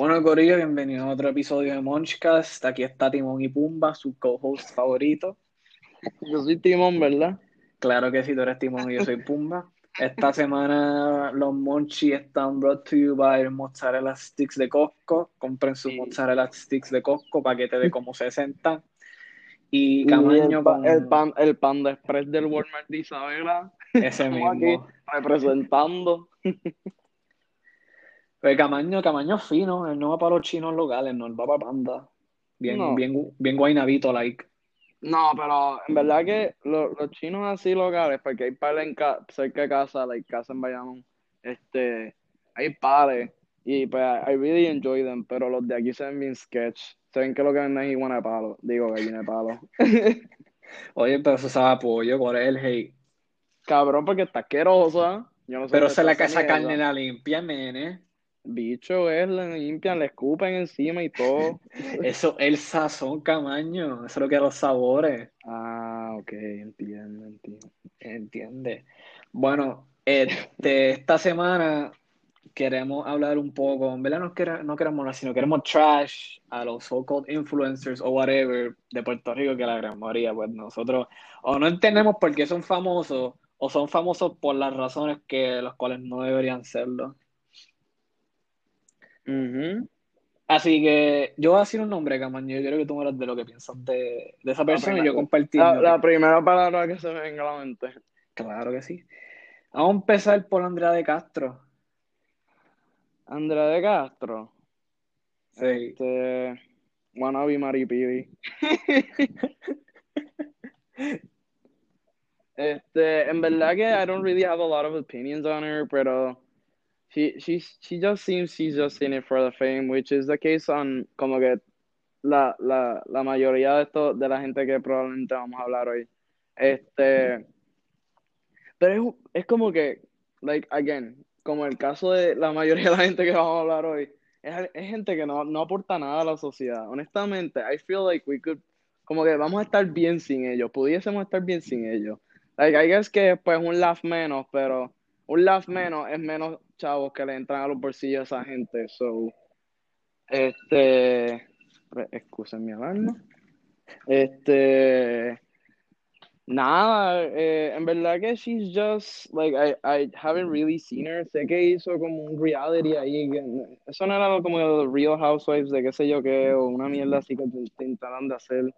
Bueno, Corillo, bienvenido a otro episodio de Munchcast. Aquí está Timón y Pumba, su co-host favorito. Yo soy Timón, ¿verdad? Claro que sí, tú eres Timón y yo soy Pumba. Esta semana los Monchi están brought to you by Mozzarella Sticks de Costco. Compren sus Sí. Mozzarella Sticks de Costco, paquete de como 60. Y Y Camaño el, pa- con el pan, el pan de express del Walmart de Isabela, ese estamos aquí mismo. representando. Pues Camaño, Camaño es fino, él no va para los chinos locales, no, él va para Panda. Bien, No. bien, bien guaynabito, like. No, pero en verdad que lo- los chinos así locales, porque hay pares en ca- cerca de casa, like casa en Bayamón, este, hay pares, y pues I really enjoy them, pero los de aquí se ven bien sketch. Se ven que lo que venden es iguana de palo, digo gallina de palo. Oye, pero eso sabe a pollo, ¿cuál es el hate? Cabrón, porque está asquerosa. Yo no sé Pero se la casa carne la limpia, nene. Bicho, es, le limpian, le escupen encima y todo. Eso, el sazón, Camaño. Eso es lo que los sabores. Ah, ok, entiendo, entiendo. ¿Entiendes? Bueno, este, esta semana queremos hablar un poco, en verdad no, quere- no queremos hablar, sino queremos trash a los so-called influencers o whatever de Puerto Rico, que la gran mayoría, pues nosotros o no entendemos por qué son famosos o son famosos por las razones que las cuales no deberían serlo. Ujú. Así que yo voy a decir un nombre, Camaño, yo quiero que tú me hables de lo que piensas de, de esa persona y yo compartir. La, primera palabra que se me venga a la mente. Claro que sí. Vamos a empezar por Andrea de Castro. Andrea de Castro. Sí. Este. Wannabe Maripili. Este, en verdad que I don't really have a lot of opinions on her, pero she, she, she just seems she's just in it for the fame, which is the case on como que la, la, la mayoría de esto, de la gente que probablemente vamos a hablar hoy. Este, pero es, es como que, like, again, como el caso de la mayoría de la gente que vamos a hablar hoy, es, es gente que no, no aporta nada a la sociedad. Honestamente, I feel like we could, como que vamos a estar bien sin ellos, pudiésemos estar bien sin ellos. Like, I guess que pues un laugh menos, pero un laugh menos es menos chavos que le entran a los bolsillos a esa gente. So, este, excusen mi alarma. Este, nada, eh, en verdad que she's just, like, I, I haven't really seen her. Sé que hizo como un reality ahí, que eso no era como los Real Housewives de qué sé yo qué, o una mierda así que intentaron de hacer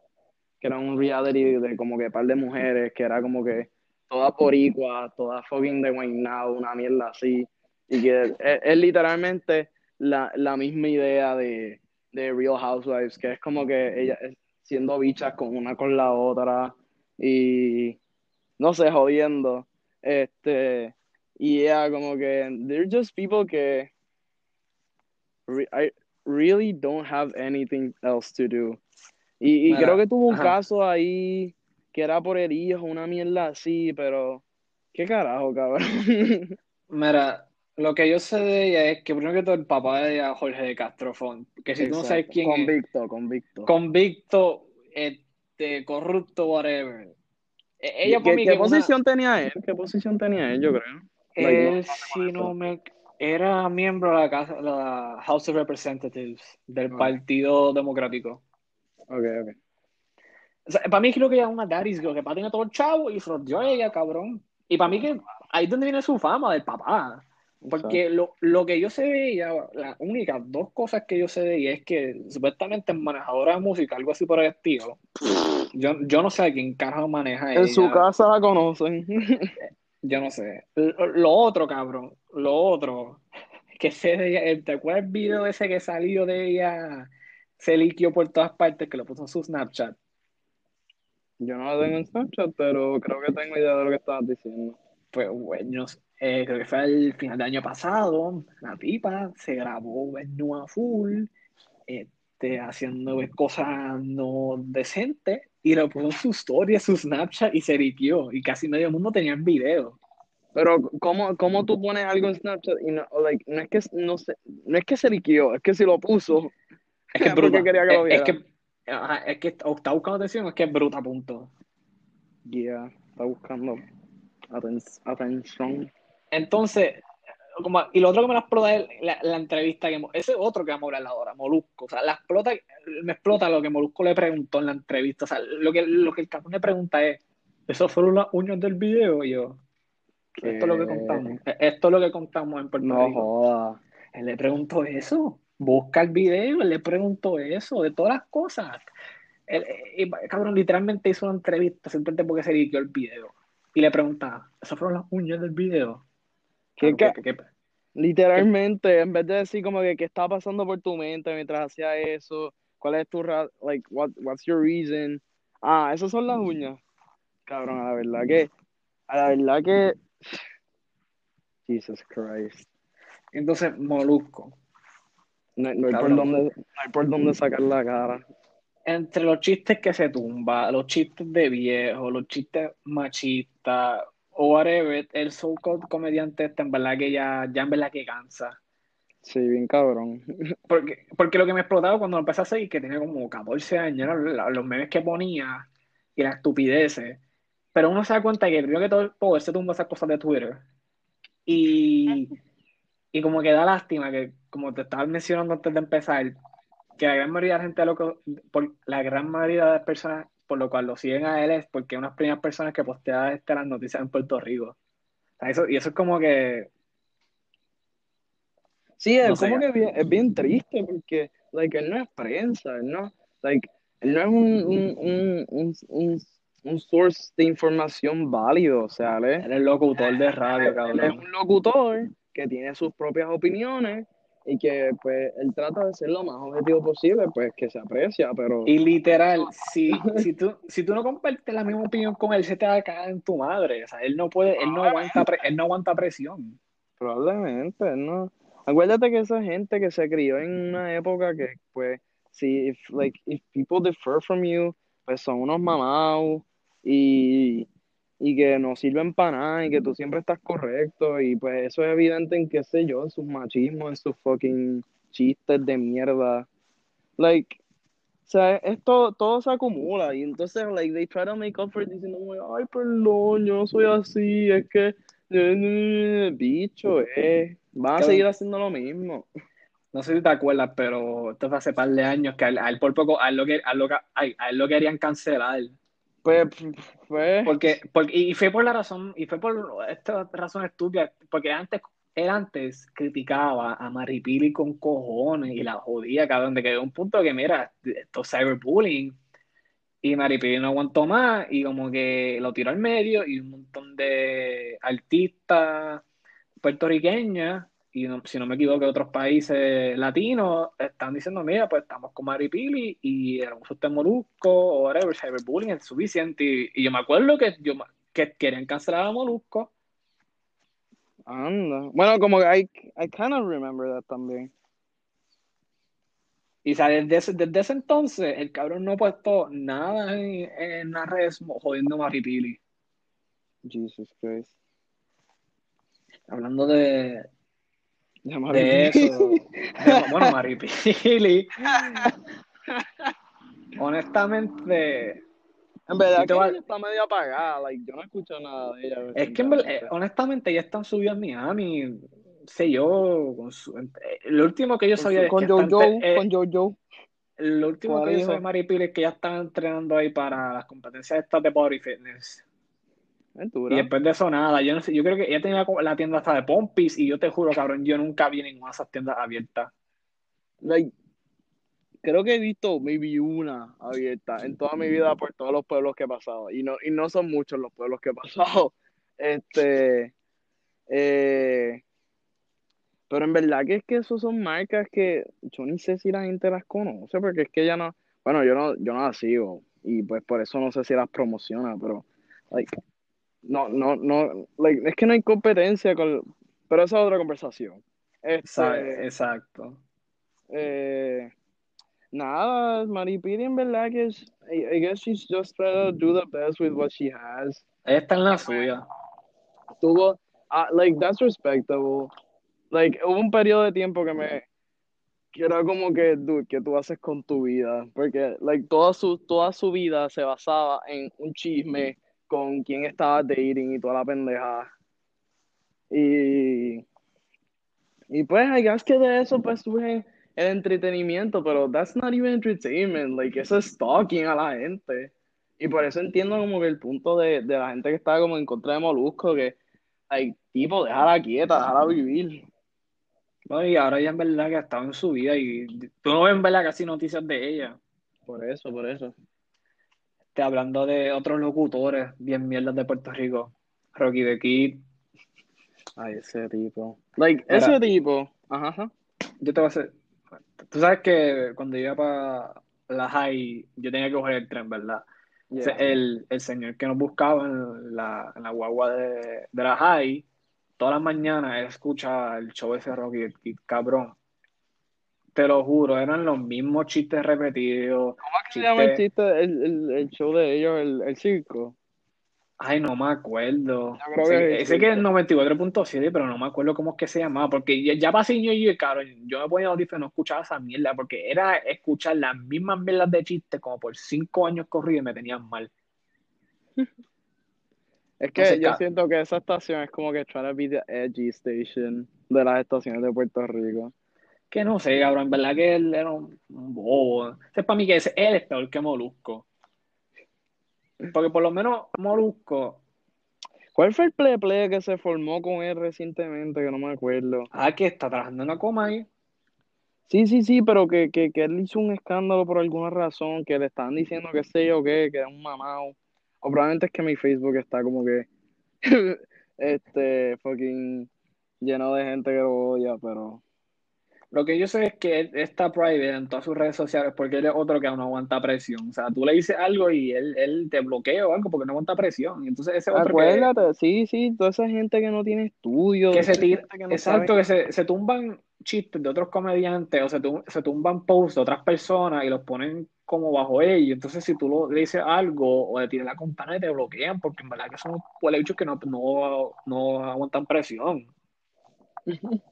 que era un reality de como que par de mujeres, que era como que todas boricuas, todas fucking de Guaynabo, una mierda así, y que es, es literalmente la, la misma idea de, de Real Housewives, que es como que ellas siendo bichas con una con la otra, y no sé, jodiendo, este, y ya como que they're just people que re- I really don't have anything else to do. Y, y Mira, creo que tuvo un ajá. caso ahí que era por el hijo, una mierda así, pero qué carajo, cabrón. Mira, lo que yo sé de ella es que primero que todo el papá de ella, Jorge de Castrofón, que si tú no sabes quién es, Convicto, convicto. convicto, este, corrupto, whatever. E- Ella ¿Qué, para mí qué que es una- posición tenía él? ¿Qué posición tenía él, yo creo? Like, no- él, si no me, era miembro de la, casa, la House of Representatives del. Partido Democrático. Ok, ok. O sea, para mí creo que ella es una daddy's girl, que para tenía todo el chavo y dio a ella, cabrón. Y para mí que ahí es donde viene su fama del papá. Porque lo, lo que yo sé de ella, las únicas dos cosas que yo sé de ella es que supuestamente es manejadora de música, algo así por el estilo. Yo, yo no sé a quién carajo maneja En su ella. casa la conocen. Yo no sé. Lo, lo otro, cabrón, lo otro, que sé de ella, ¿te acuerdas el video ese que salió de ella? Se liquió por todas partes, que lo puso en su Snapchat. Yo no la tengo en Snapchat, pero creo que tengo idea de lo que estabas diciendo. Pues bueno, eh, creo que fue al final del año pasado, la tipa se grabó desnuda full, este, haciendo pues, cosas no decentes, y lo puso en su en su Snapchat, y se ripió, y casi medio mundo tenía el video. Pero ¿cómo, cómo tú pones algo en Snapchat y no, o, like, no es que no sé, no es que se liquió, es que si lo puso, Es que es bruta. quería que lo Es, que, ajá, es que está está buscando atención, es que es bruta, punto. yeah, está buscando aten- atención. Entonces, como, y lo otro que me la explota es la, la entrevista que ese otro que vamos a hablar ahora, Molusco. O sea, la explota, me explota lo que Molusco le preguntó en la entrevista. O sea, lo que, lo que el cabrón le pregunta es, ¿esos fueron las uñas del video? Y yo, esto es lo que contamos. Esto es lo que contamos en Puerto No Rico. joda. Él le preguntó eso. Busca el video, él le preguntó eso, de todas las cosas. Él, y, cabrón, literalmente hizo una entrevista simplemente porque se liqueó el video. Y le preguntaba, ¿esas fueron las uñas del video? ¿Qué, Cabrón, ca- ¿qué- qué- Literalmente, en vez de decir como que qué está pasando por tu mente mientras hacía eso, cuál es tu ra- like what what's your reason? Ah, esas son las uñas. Cabrón, a la verdad que a la verdad que Jesus Christ. Entonces, Molusco. No, no hay por dónde no hay por dónde sacar la cara. Entre los chistes que se tumba, los chistes de viejo, los chistes machistas, o whatever, el so-called comediante este, en verdad que ya, ya en verdad que cansa. Sí, bien cabrón. Porque, porque lo que me explotaba cuando lo empecé a seguir, que tenía como 14 años, la- los memes que ponía y las estupideces. Pero uno se da cuenta que primero que todo, todo él se tumba esas cosas de Twitter. Y, y como que da lástima que, como te estaba mencionando antes de empezar, que la gran mayoría de la gente, lo que, por, la gran mayoría de las personas por lo cual lo siguen a él es porque es una de las primeras personas que postea este, las noticias en Puerto Rico. O sea, eso, y eso es como que Sí, es No sé. como que bien- es bien triste porque, like, él no es prensa, él no, like, él no es un, un, un, un, un, source de información válido, o sea, él es, es locutor de radio, él es cabrón. un locutor que tiene sus propias opiniones y que, pues, él trata de ser lo más objetivo posible, pues, que se aprecia, pero... Y literal, si, si, tú, si tú no compartes la misma opinión con él, se te va a caer en tu madre. O sea, él no puede, él no aguanta, él no aguanta presión. Probablemente, ¿no? Acuérdate que esa gente que se crió en una época que, pues, si, if, like, if people differ from you, pues son unos mamados y, y que no sirven para nada y que tú siempre estás correcto y pues eso es evidente en, qué sé yo, en sus machismos, en sus fucking chistes de mierda. Like, o sea, esto todo se acumula y entonces, like, they try to make up for it diciendo, ay, perdón, yo no soy así, es que, eh, bicho, eh, van a seguir haciendo lo mismo. No sé si te acuerdas, pero esto fue hace par de años que a él, a él por poco, a él lo, que, a él lo, a él lo querían cancelar. Pues, pues, Porque, porque, y fue por la razón, y fue por esta razón estúpida, porque antes, él antes criticaba a Maripili con cojones y la jodía, cabrón, de que un punto que, mira, esto es cyberbullying, y Maripili no aguantó más, y como que lo tiró al medio, y un montón de artistas puertorriqueñas, y no- si no me equivoco, otros países latinos, están diciendo, mira, pues estamos con Maripili, y el abuso de Molusco, o whatever, cyberbullying es suficiente, y, y yo me acuerdo que, yo, que querían cancelar a Molusco, anda. Bueno, como que I, I kind of remember that también. Y o sea, desde ese, desde ese entonces, el cabrón no ha puesto nada en, en las redes jodiendo a Maripili. Jesus Christ. Hablando de, De me eso. de- bueno, Maripili. Honestamente, En verdad te que va- ella está medio apagada, like, yo no escucho nada de ella. es que en ver- eh, honestamente ella está en su vida en Miami. Sé yo, con su- eh, lo último que yo Con, sabía su- es con que Jojo, entre- eh, con Jojo. lo último ¿Cuál que yo sabía de Maripili es que ella estaba entrenando ahí para las competencias estas de body fitness. Y después de eso nada, yo no sé, yo creo que ella tenía la tienda hasta de Pompis y yo te juro, cabrón, yo nunca vi ninguna de esas tiendas abiertas. Like, creo que he visto maybe una abierta en toda mi vida por todos los pueblos que he pasado. Y no, y no son muchos los pueblos que he pasado. Este, eh, pero en verdad que es que esos son marcas que yo ni sé si la gente las conoce, porque es que ya no, bueno, yo no, yo no las sigo. Y pues por eso no sé si las promociona, pero like, no, no, no, like, es que no hay competencia con, pero esa es otra conversación. Sa- Este, Exacto. eh, nada, Maripili en verdad que es, I, I guess she's just trying to do the best with what she has. Ella está en la suya. Tuvo, ah, like, that's respectable. Like, hubo un periodo de tiempo que me, que era como que, dude, ¿qué tú haces con tu vida? Porque, like, toda su, toda su vida se basaba en un chisme con quién estaba dating y toda la pendeja. Y, Y pues, I guess que de eso pues surge el entretenimiento, pero that's not even entertainment, like, eso es stalking a la gente. Y por eso entiendo como que el punto de, de la gente que está como en contra de Molusco, que, hay tipo, déjala quieta, déjala vivir. No, y ahora ya en verdad que ha estado en su vida y tú no ves en verdad casi noticias de ella. Por eso, por eso. Te hablando de otros locutores bien mierdas de Puerto Rico. Rocky the Kid. Ay, ese tipo. Like, ese tipo. Ajá, ajá. Yo te voy a hacer. Tú sabes que cuando iba para la high, yo tenía que coger el tren, ¿verdad? Yeah. El, el señor que nos buscaba en la, en la guagua de, de la high, todas las mañanas escucha el show ese Rocky the Kid, cabrón. Te lo juro, eran los mismos chistes repetidos. ¿Cómo es que se llama el chiste, el, el, el show de ellos, el, el circo? Ay, no me acuerdo. Sé, que sé que es 94.7, pero no me acuerdo cómo es que se llamaba. Porque ya, ya pasé yo y yo, cabrón, yo me ponía audífonos y no escuchaba esa mierda. Porque era escuchar las mismas mierdas de chistes como por cinco años corridos y me tenían mal. Es que Entonces, yo siento que esa estación es como que trying to be the edgy station de las estaciones de Puerto Rico. Que no sé, cabrón, en verdad que él era un, un bobo. Para mí que ese- él es peor que Molusco. Porque por lo menos Molusco, ¿Cuál fue el play play que se formó con él recientemente? Que no me acuerdo. ah, que está trabajando en la coma ahí. Sí, sí, sí, pero que, que, que él hizo un escándalo por alguna razón, que le estaban diciendo que sé yo qué, que era un mamado. O probablemente es que mi Facebook está como que este fucking lleno de gente que lo odia, pero Lo que yo sé es que él está private en todas sus redes sociales porque él es otro que no aguanta presión. O sea, tú le dices algo y él, él te bloquea o algo porque no aguanta presión. Y entonces ese otro que, acuérdate, sí, sí, toda esa gente que no tiene estudios, que se tira, que no exacto, sabe- que se, se tumban chistes de otros comediantes o se, tum- se tumban posts de otras personas y los ponen como bajo ellos. Entonces, si tú lo, le dices algo o le tiras la campana, te bloquean porque en verdad que son huele bichos que no, no, no aguantan presión.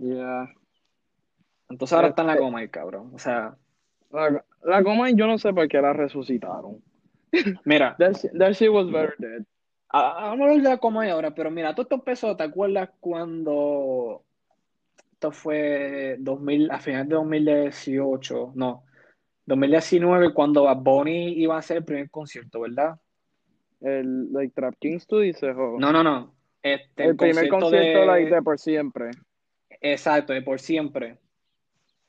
Yeah. Entonces ahora está en la coma el cabrón. O sea, La, la coma yo no sé por qué la resucitaron. mira. That, shit- that shit was better dead. Vamos a de cómo hay ahora, pero mira, todo esto empezó, ¿te acuerdas cuando esto fue 2000, a finales de 2018, no, 2019, cuando Bad Bunny iba a hacer el primer concierto, ¿verdad? El like Trap Kings tú dices, o No, no, no, este, el primer concierto de, like, de por siempre. Exacto, de por siempre.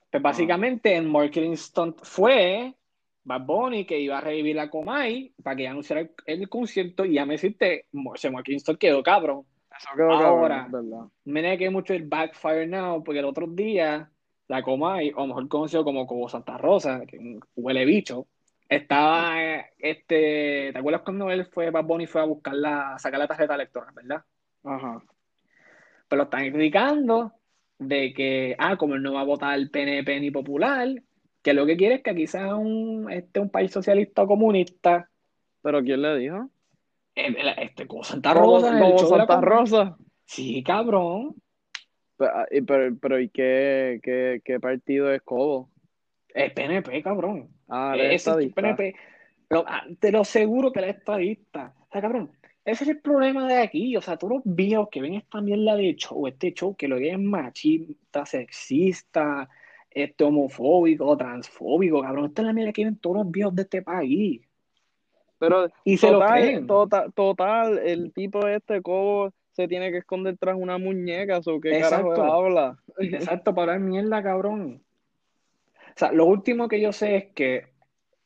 Pues básicamente el marketing stunt fue Bad Bunny que iba a revivir la Comay para que anunciara el, el concierto y ya me hiciste, ese marketing stunt quedó cabrón. Eso quedó Ahora. cabrón. Me que mucho el Backfire Now, porque el otro día la Comay, o mejor conocido como Cobo Santa Rosa, que huele bicho, estaba, este, ¿te acuerdas cuando él fue, Bad Bunny fue a buscar la, a sacar la tarjeta electoral, verdad? Ajá. Pero lo están criticando de que, ah, como él no va a votar el PNP ni popular, que lo que quiere es que aquí sea un, este, un país socialista o comunista, ¿Pero quién le dijo? Eh, este, Cobo Santa Como, Rosa, como Santa. Rosa. Sí, cabrón. Pero, ah, y- pero, pero ¿y qué, qué, qué partido es Cobo? El PNP, cabrón. Ah, es es. PNP. Pero, ah, te lo seguro que es estadista. O sea, cabrón, ese es el problema de aquí. O sea, todos los viejos que ven esta mierda de show, este show que lo que es machista, sexista, este homofóbico, transfóbico, cabrón. Esta es la mierda que ven todos los viejos de este país. Pero Y se lo total, creen. total, total, el tipo este Cobo se tiene que esconder tras una muñeca, ¿o qué carajo Exacto. él habla? Exacto, para mierda, cabrón. O sea, lo último que yo sé es que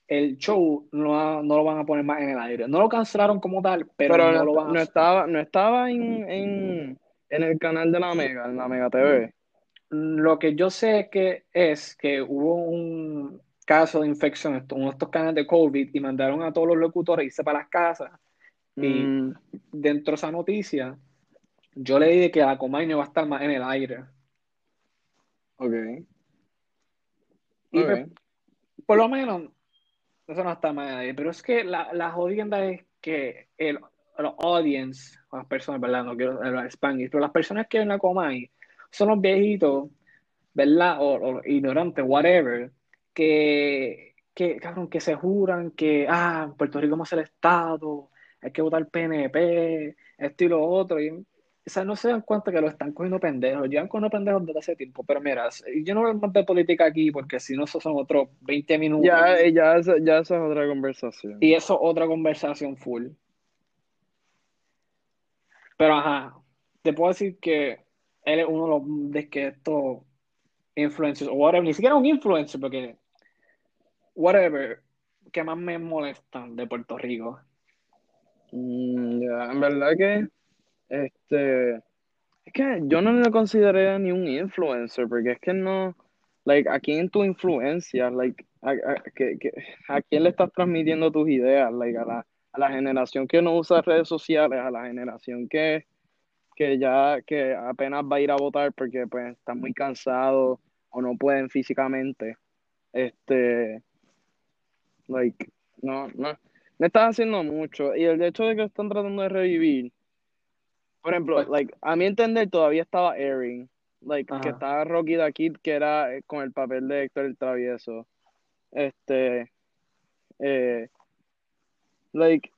el show no, ha- no lo van a poner más en el aire. No lo cancelaron como tal, pero, Pero no no, lo van a no estaba, no estaba en, en, en el canal de la Mega, en la Mega TV. Lo que yo sé que es que hubo un caso de infección en uno de estos canales de COVID y mandaron a todos los locutores a irse para las casas. Y Mm, dentro de esa noticia, yo leí de que la Comay no va a estar más en el aire. ok. Y Ok. pues, por lo menos, eso no está mal el aire. Pero es que la, la jodienda es que el, los audience, las personas, ¿verdad? No quiero hablar Spanish, pero las personas que ven la Comay son los viejitos, ¿verdad? O, o ignorantes, whatever, que, que, cabrón, que se juran que, ah, Puerto Rico vamos a ser Estado, hay que votar PNP, esto y lo otro. O sea, no se dan cuenta que lo están cogiendo pendejos. Llevan cogiendo pendejos desde hace tiempo. Pero mira, yo no voy a más de política aquí porque si no, esos son otros 20 minutos. Ya, ya, ya esa es otra conversación. Y eso es otra conversación full. Pero ajá, te puedo decir que él es uno de los de que estos influencers, o whatever, ni siquiera un influencer, porque whatever, que más me molestan de Puerto Rico. Mm, ya, en verdad que este es que yo no lo consideré ni un influencer, porque es que no, like, ¿a quién tu influencia? Like, a, a, quién le estás transmitiendo tus ideas? Like, a la, a la generación que no usa redes sociales, a la generación que, que ya que apenas va a ir a votar porque pues están muy cansados o no pueden físicamente. Este, like, no, no, no están haciendo mucho. Y el hecho de que están tratando de revivir, por ejemplo, pues like, a mi entender todavía estaba Erin, like, que estaba Rocky the Kid, que era eh, con el papel de Héctor el Travieso. Este, eh, like,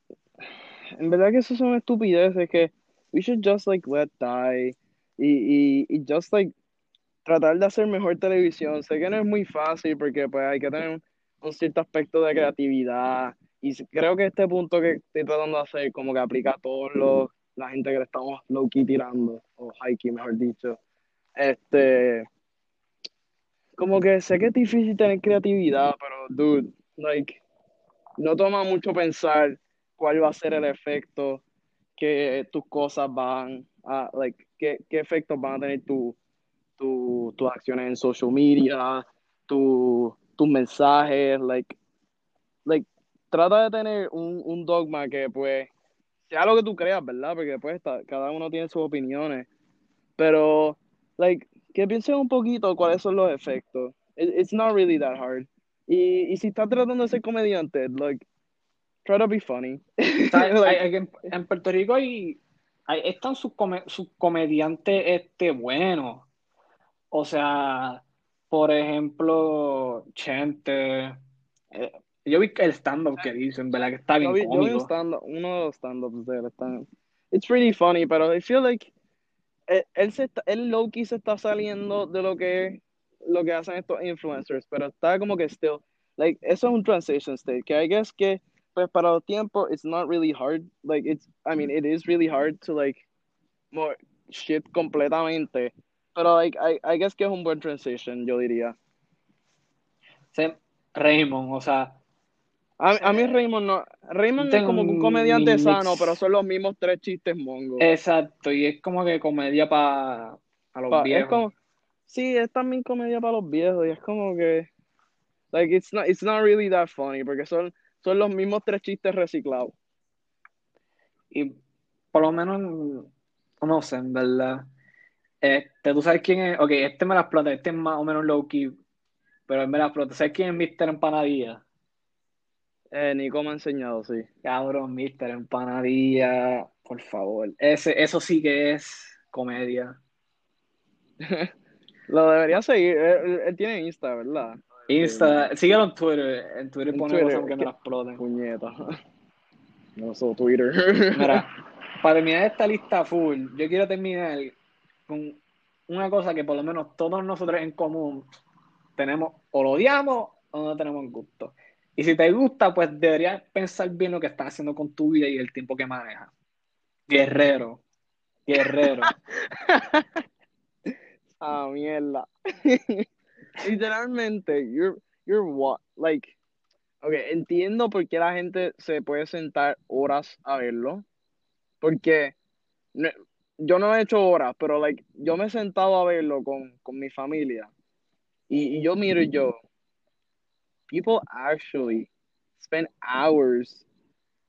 en verdad que eso son estupideces que we should just like let die y, y, y just like tratar de hacer mejor televisión. Sé que no es muy fácil porque pues hay que tener un, cierto aspecto de creatividad y creo que este punto que estoy tratando de hacer como que aplica a todos los la gente que le estamos low key tirando o high key mejor dicho. Este como que sé que es difícil tener creatividad, pero dude, like no toma mucho pensar cuál va a ser el efecto que tus cosas van a, like, qué, qué efectos van a tener tu, tu, tus acciones en social media, tu, tus mensajes, like, like, trata de tener un, un dogma que, pues, sea lo que tú creas, ¿verdad? Porque, pues, cada uno tiene sus opiniones, pero, like, que pienses un poquito cuáles son los efectos. it's not really that hard. Y, y si estás tratando de ser comediante, like, try to be funny. en, Puerto Rico hay, hay están sus, comediantes este, buenos. O sea, por ejemplo, Chente. Eh, yo vi el stand-up que dicen, ¿verdad? Que está bien yo vi, uno de los stand-ups de él. Está, it's pretty funny, pero I feel like él, él, se está, él low-key se está saliendo de lo que, lo que hacen estos influencers, pero está como que still, like, eso es un transition state, que I guess que pues para el tiempo, it's not really hard. Like, it's, I mean, it is really hard to, like, more shit completamente. Pero, like, I, I guess que es un buen transition, yo diría. Sí, Raymond, o sea. A, a mí Raymond no. Raymond es como un comediante sano, pero son los mismos tres chistes mongos. Exacto, y es como que comedia para los viejos. Es como, sí, es también comedia para los viejos, y es como que. Like, it's not, it's not really that funny, porque son son los mismos tres chistes reciclados. Y por lo menos, no sé, en verdad. Este, tú sabes quién es. Ok, este me la explota, este es más o menos low key. Pero él me la explota. ¿Sabes quién es Mr. Empanadilla? Eh, Nico me ha enseñado, sí. Cabrón, Mr. Empanadilla, por favor. Ese, eso sí que es comedia. Lo debería seguir. él, tiene Insta, ¿verdad? Insta, síguelo en Twitter. En Twitter pone cosas que me la exploten. Puñeta. No soy Twitter. Mira, para terminar esta lista full, yo quiero terminar con una cosa que por lo menos todos nosotros en común tenemos, o lo odiamos o no tenemos gusto. Y si te gusta, pues deberías pensar bien lo que estás haciendo con tu vida y el tiempo que manejas. Guerrero. Guerrero. ah, mierda. literalmente, you're, you're what, like, ok, entiendo por qué la gente se puede sentar horas a verlo, porque yo no he hecho horas, pero, like, yo me he sentado a verlo con, con mi familia, y yo miro y yo, people actually spend hours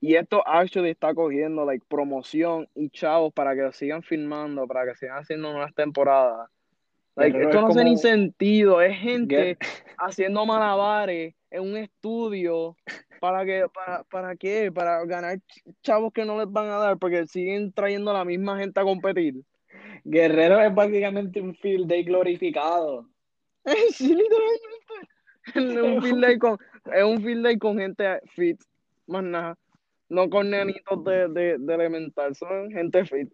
y esto actually está cogiendo like promoción y chavos para que lo sigan filmando, para que sigan haciendo nuevas temporadas esto no tiene ni sentido. Es gente haciendo malabares en un estudio. ¿Para qué? ¿Para, ¿Para qué? Para ganar chavos que no les van a dar porque siguen trayendo a la misma gente a competir. Guerrero es básicamente un field day glorificado. sí, literalmente. Es un field day con, es un field day con gente fit, más nada. No con nenitos de, de, de elemental, son gente fit.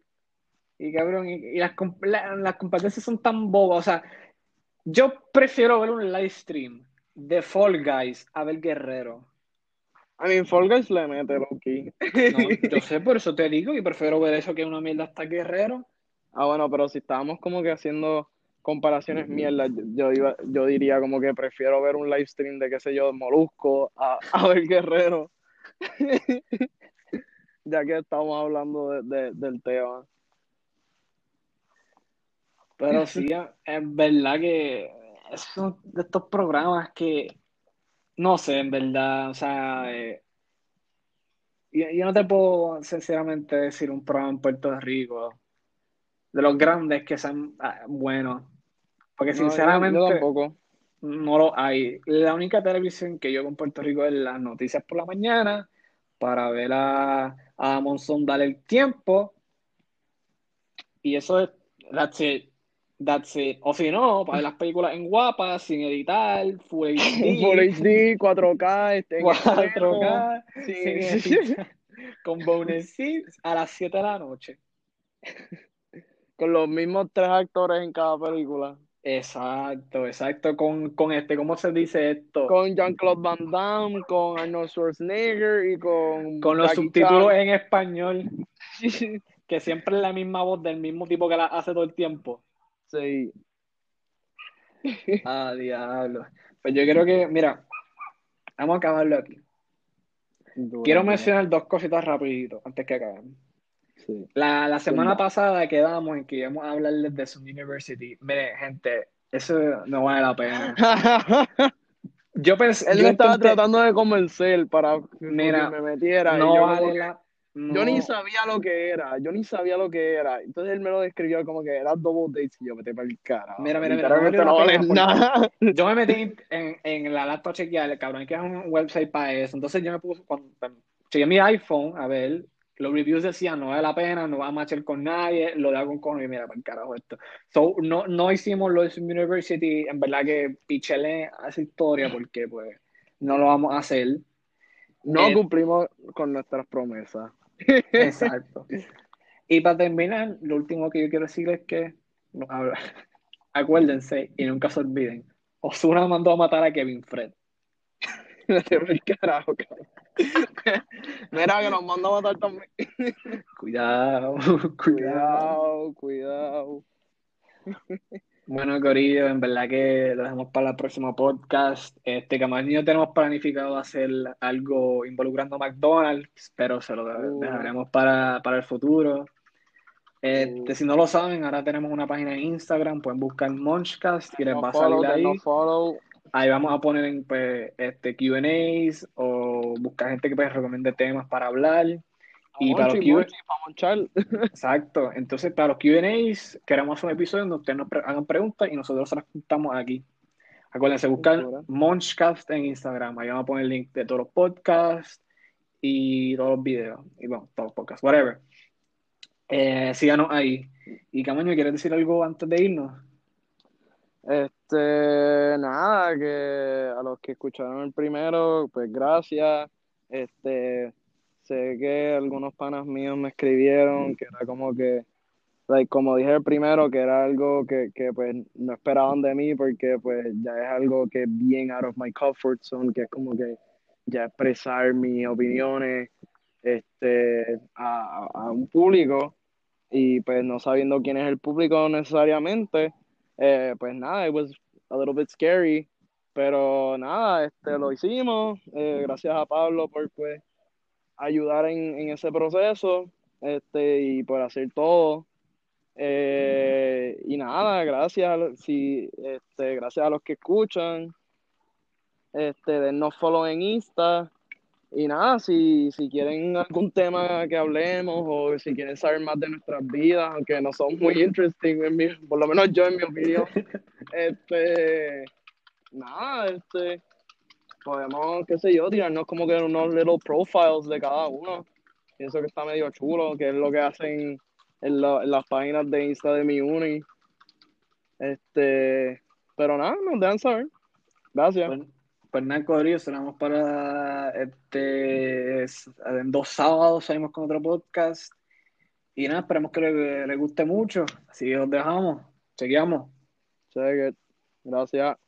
Y cabrón, y, y las, la- las competencias son tan bobas. O sea, yo prefiero ver un live stream de Fall Guys a ver Guerrero. I mean, Fall Guys le mete, Loki. No, yo sé, por eso te digo, y prefiero ver eso que una mierda hasta Guerrero. Ah, bueno, pero si estábamos como que haciendo comparaciones mierdas, yo, iba, yo diría como que prefiero ver un live stream de, qué sé yo, de Molusco a, a ver Guerrero. Ya que estamos hablando de, de- del tema. Pero sí, es verdad que son de estos programas que, no sé, en verdad, o sea, eh, yo, yo no te puedo sinceramente decir un programa en Puerto Rico de los grandes que sean ah, buenos, porque No, sinceramente yo tampoco. no lo hay. La única televisión que yo veo en Puerto Rico es las noticias por la mañana para ver a, a Monzón dar el tiempo. Y eso es, that's it. That's it. O si no, para ver las películas en guapa, sin editar, Full HD, Full HD, 4K, este, en 4K, extremo, sin editar, con bonus a las 7 de la noche. con los mismos tres actores en cada película. Exacto, exacto. Con, con este, ¿cómo se dice esto? Con Jean-Claude Van Damme, con Arnold Schwarzenegger y con Con los Jackie subtítulos Chan. en español. que siempre es la misma voz del mismo tipo que la hace todo el tiempo. Sí. Ah, diablo. Pues yo creo que, mira, vamos a acabarlo aquí. Quiero mencionar dos cositas rapidito antes que acabemos. Sí. La, la semana Zumba. pasada quedamos en que íbamos a hablarles de Sun University. Mire, gente, eso no vale la pena. Yo pensé, Él yo me estaba intenté- tratando de convencer para que Mira, me metiera. y no yo, vale que- la yo ni no. sabía lo que era. Yo ni sabía lo que era. Entonces él me lo describió como que era double dates y yo vete para el carajo. Mira, mira, mira, Literalmente no no vale nada. Yo me metí en, en la laptop a chequear, cabrón, que es un website para eso. Entonces yo me puse, cuando, chequeé mi iPhone, a ver, los reviews decían, no vale la pena, no va a matchar con nadie, lo de algo con y mira, para el carajo esto. So, no, no hicimos lo de Sun University, en verdad que pichelé a esa historia porque, pues, no lo vamos a hacer. No Eh, cumplimos con nuestras promesas. Exacto. Y para terminar, lo último que yo quiero decir es que, no, acuérdense y nunca se olviden, Osuna mandó a matar a Kevin Fred. El carajo, cabrón. Mira que nos manda a matar también. Cuidado, cuidado. Cuidado. Bueno, Corillo, en verdad que lo dejamos para el próximo podcast. Este, que más tenemos planificado hacer algo involucrando a McDonald's, pero se lo Uh. dejaremos para, para el futuro. Este, Uh. si no lo saben, ahora tenemos una página en Instagram, pueden buscar Munchcast y les va a salir ahí. no follow. Ahí vamos a poner en, pues, este, Q&As o buscar gente que pues, recomiende temas para hablar. Y para los Monchi, Q- Monchi, para monchar. Exacto. Entonces, para los Q&As, queremos hacer un episodio donde ustedes nos pre- hagan preguntas y nosotros las contamos aquí. Acuérdense, buscar Segura. Munchcast en Instagram. Ahí vamos a poner el link de todos los podcasts y todos los videos. Y bueno, todos los podcasts, whatever. Eh, síganos ahí. Y Camaño, ¿quieres decir algo antes de irnos? Este, nada, que a los que escucharon el primero, pues gracias. Este, sé que algunos panas míos me escribieron que era como que, like, como dije el primero, que era algo que, que pues no esperaban de mí porque pues ya es algo que es bien out of my comfort zone, que es como que ya expresar mis opiniones este, a, a un público y pues no sabiendo quién es el público necesariamente, eh, pues nada, it was a little bit scary, pero nada, este, lo hicimos, eh, gracias a Pablo por pues ayudar en, en ese proceso este, y por hacer todo. Eh, y nada, gracias, si, este, gracias a los que escuchan, este, dennos follow en Insta. Y nada, si, si quieren algún tema que hablemos o si quieren saber más de nuestras vidas, aunque no son muy interesting, en mi- por lo menos yo en mi opinión, este, nada, este, podemos, qué sé yo, tirarnos como que unos little profiles de cada uno. Pienso que está medio chulo, que es lo que hacen en, la- en las páginas de Insta de mi uni. Este, pero nada, nos dejan saber. Gracias. Pues nada, Corillo, sonamos para este. En dos sábados salimos con otro podcast. Y nada, esperemos que les le guste mucho. Así que os dejamos. Chequeamos. It. Gracias.